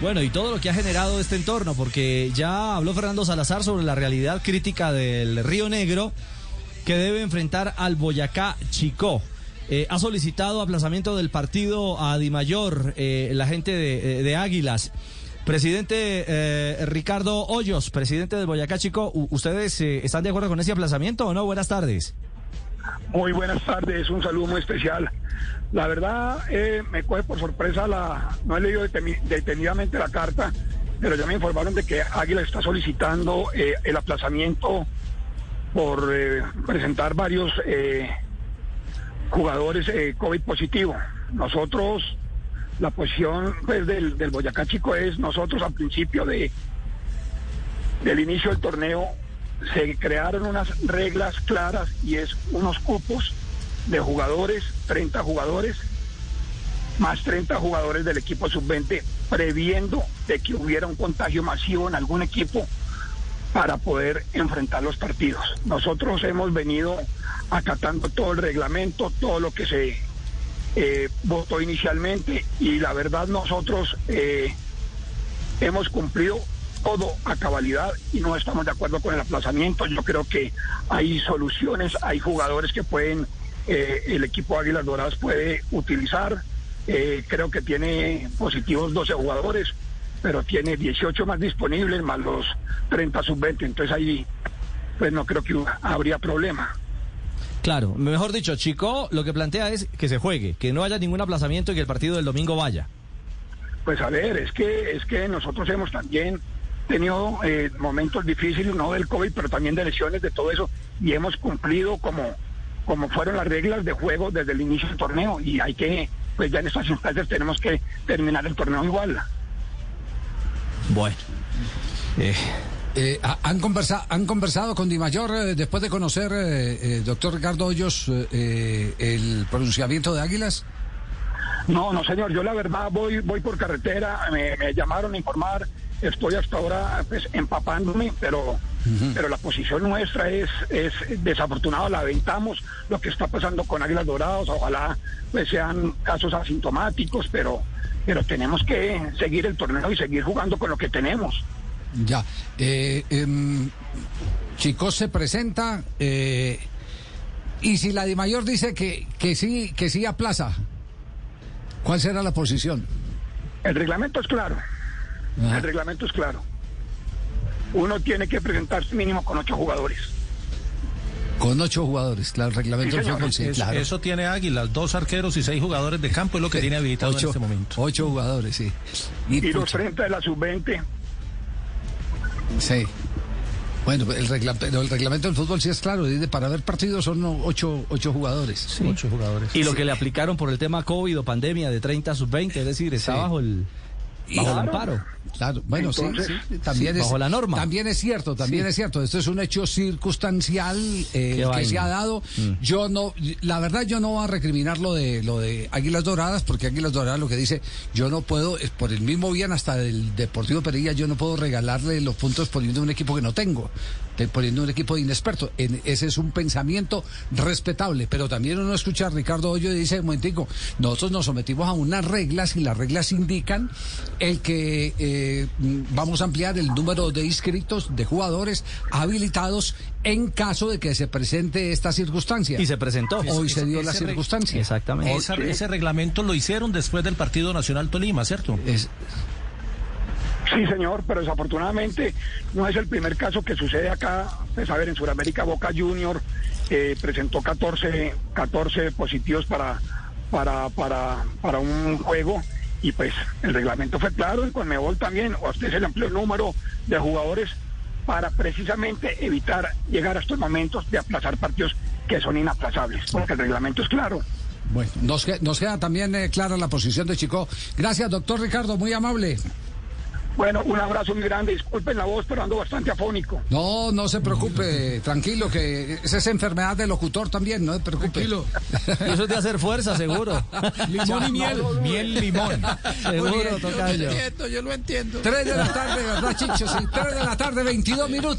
Bueno, y todo lo que ha generado este entorno, porque ya habló Fernando Salazar sobre la realidad crítica del Río Negro que debe enfrentar al Boyacá Chicó. Eh, ha solicitado aplazamiento del partido a Dimayor, eh, la gente de, de Águilas. Presidente eh, Ricardo Hoyos, presidente del Boyacá Chico, ¿ustedes eh, están de acuerdo con ese aplazamiento o no? Buenas tardes. Muy buenas tardes, un saludo muy especial. La verdad, eh, me coge por sorpresa la. No he leído detenidamente la carta, pero ya me informaron de que Águila está solicitando eh, el aplazamiento por eh, presentar varios jugadores COVID positivo. Nosotros, la posición pues, del, del Boyacá Chico es, nosotros al principio de del inicio del torneo se crearon unas reglas claras y es unos cupos de jugadores, 30 jugadores, más 30 jugadores del equipo sub-20, previendo de que hubiera un contagio masivo en algún equipo para poder enfrentar los partidos. Nosotros hemos venido acatando todo el reglamento, todo lo que se eh, votó inicialmente y la verdad nosotros eh, hemos cumplido todo a cabalidad y no estamos de acuerdo con el aplazamiento. Yo creo que hay soluciones, hay jugadores que pueden, eh, el equipo Águilas Doradas puede utilizar. Eh, creo que tiene positivos 12 jugadores, pero tiene 18 más disponibles, más los 30 sub-20. Entonces ahí, pues no creo que habría problema. Claro, mejor dicho, Chico lo que plantea es que se juegue, que no haya ningún aplazamiento y que el partido del domingo vaya. Pues a ver, es que es que nosotros hemos también tenido eh, momentos difíciles, no del COVID, pero también de lesiones, de todo eso, y hemos cumplido como, como fueron las reglas de juego desde el inicio del torneo, y hay que, pues ya en estas instancias tenemos que terminar el torneo igual. Bueno. Eh. Eh, ¿han, conversado, ¿Han conversado con Di Mayor eh, después de conocer, eh, doctor Ricardo Hoyos, el pronunciamiento de Águilas? No, no, señor. Yo la verdad voy, voy por carretera. Me, me llamaron a informar. Estoy hasta ahora pues, empapándome, pero, uh -huh. pero la posición nuestra es, es desafortunada. Lamentamos lo que está pasando con Águilas Doradas. Ojalá pues, sean casos asintomáticos, pero, pero tenemos que seguir el torneo y seguir jugando con lo que tenemos. Ya. Eh, eh, Chico se presenta. Eh, y si la de mayor dice que, que sí, que sí aplaza. ¿Cuál será la posición? El reglamento es claro. Ah. El reglamento es claro. Uno tiene que presentarse mínimo con ocho jugadores. Con ocho jugadores, claro, el reglamento sí, del fútbol, sí, eso, claro. eso tiene Águilas, dos arqueros y seis jugadores de campo es lo que tiene habilitado ocho, en este momento. Ocho jugadores, sí. Y, y los 30 de la sub-20. Sí. Bueno, el, regla, pero el reglamento del fútbol sí es claro, dice, para ver partidos son ocho, ocho jugadores. Sí. Ocho jugadores. Y lo que le aplicaron por el tema COVID o pandemia de 30 sub-20, es decir, está sí. bajo el... Bajo el amparo. Claro, bueno, Entonces, sí, sí, también sí, es. Bajo la norma. También es cierto, también es cierto. Esto es un hecho circunstancial eh, que se ha dado. Mm. Yo no, la verdad, yo no voy a recriminar lo de, lo de Águilas Doradas, porque Águilas Doradas lo que dice, yo no puedo, por el mismo bien hasta del Deportivo Perilla, yo no puedo regalarle los puntos poniendo un equipo que no tengo, poniendo un equipo de inexperto. En, ese es un pensamiento respetable, pero también uno escucha a Ricardo Hoyo y dice, momentico, nosotros nos sometimos a unas reglas y las reglas indican el que eh, vamos a ampliar el número de inscritos, de jugadores habilitados en caso de que se presente esta circunstancia. Y se presentó. Hoy es, se dio la circunstancia. Exactamente. Esa, ese reglamento lo hicieron después del partido Nacional Tolima, ¿cierto? Es, Sí, señor, pero desafortunadamente no es el primer caso que sucede acá. Pues, a ver, en Sudamérica Boca Junior eh, presentó 14, 14 positivos para, para, para, para un juego y pues el reglamento fue claro, en Conmebol también, a usted se le amplió el número de jugadores para precisamente evitar llegar a estos momentos de aplazar partidos que son inaplazables, porque el reglamento es claro. Bueno, nos, nos queda también eh, clara la posición de Chico. Gracias, doctor Ricardo, muy amable. Bueno, un abrazo muy grande. Disculpen la voz, pero ando bastante afónico. No, no se preocupe, tranquilo, que esa es enfermedad del locutor también, no se preocupe. Tranquilo. Eso es de hacer fuerza, seguro. limón y miel. Miel, limón. seguro, toca yo. Yo lo entiendo, yo lo entiendo. Tres de la tarde, ¿verdad, Chicho? Sí, tres de la tarde, 22 minutos.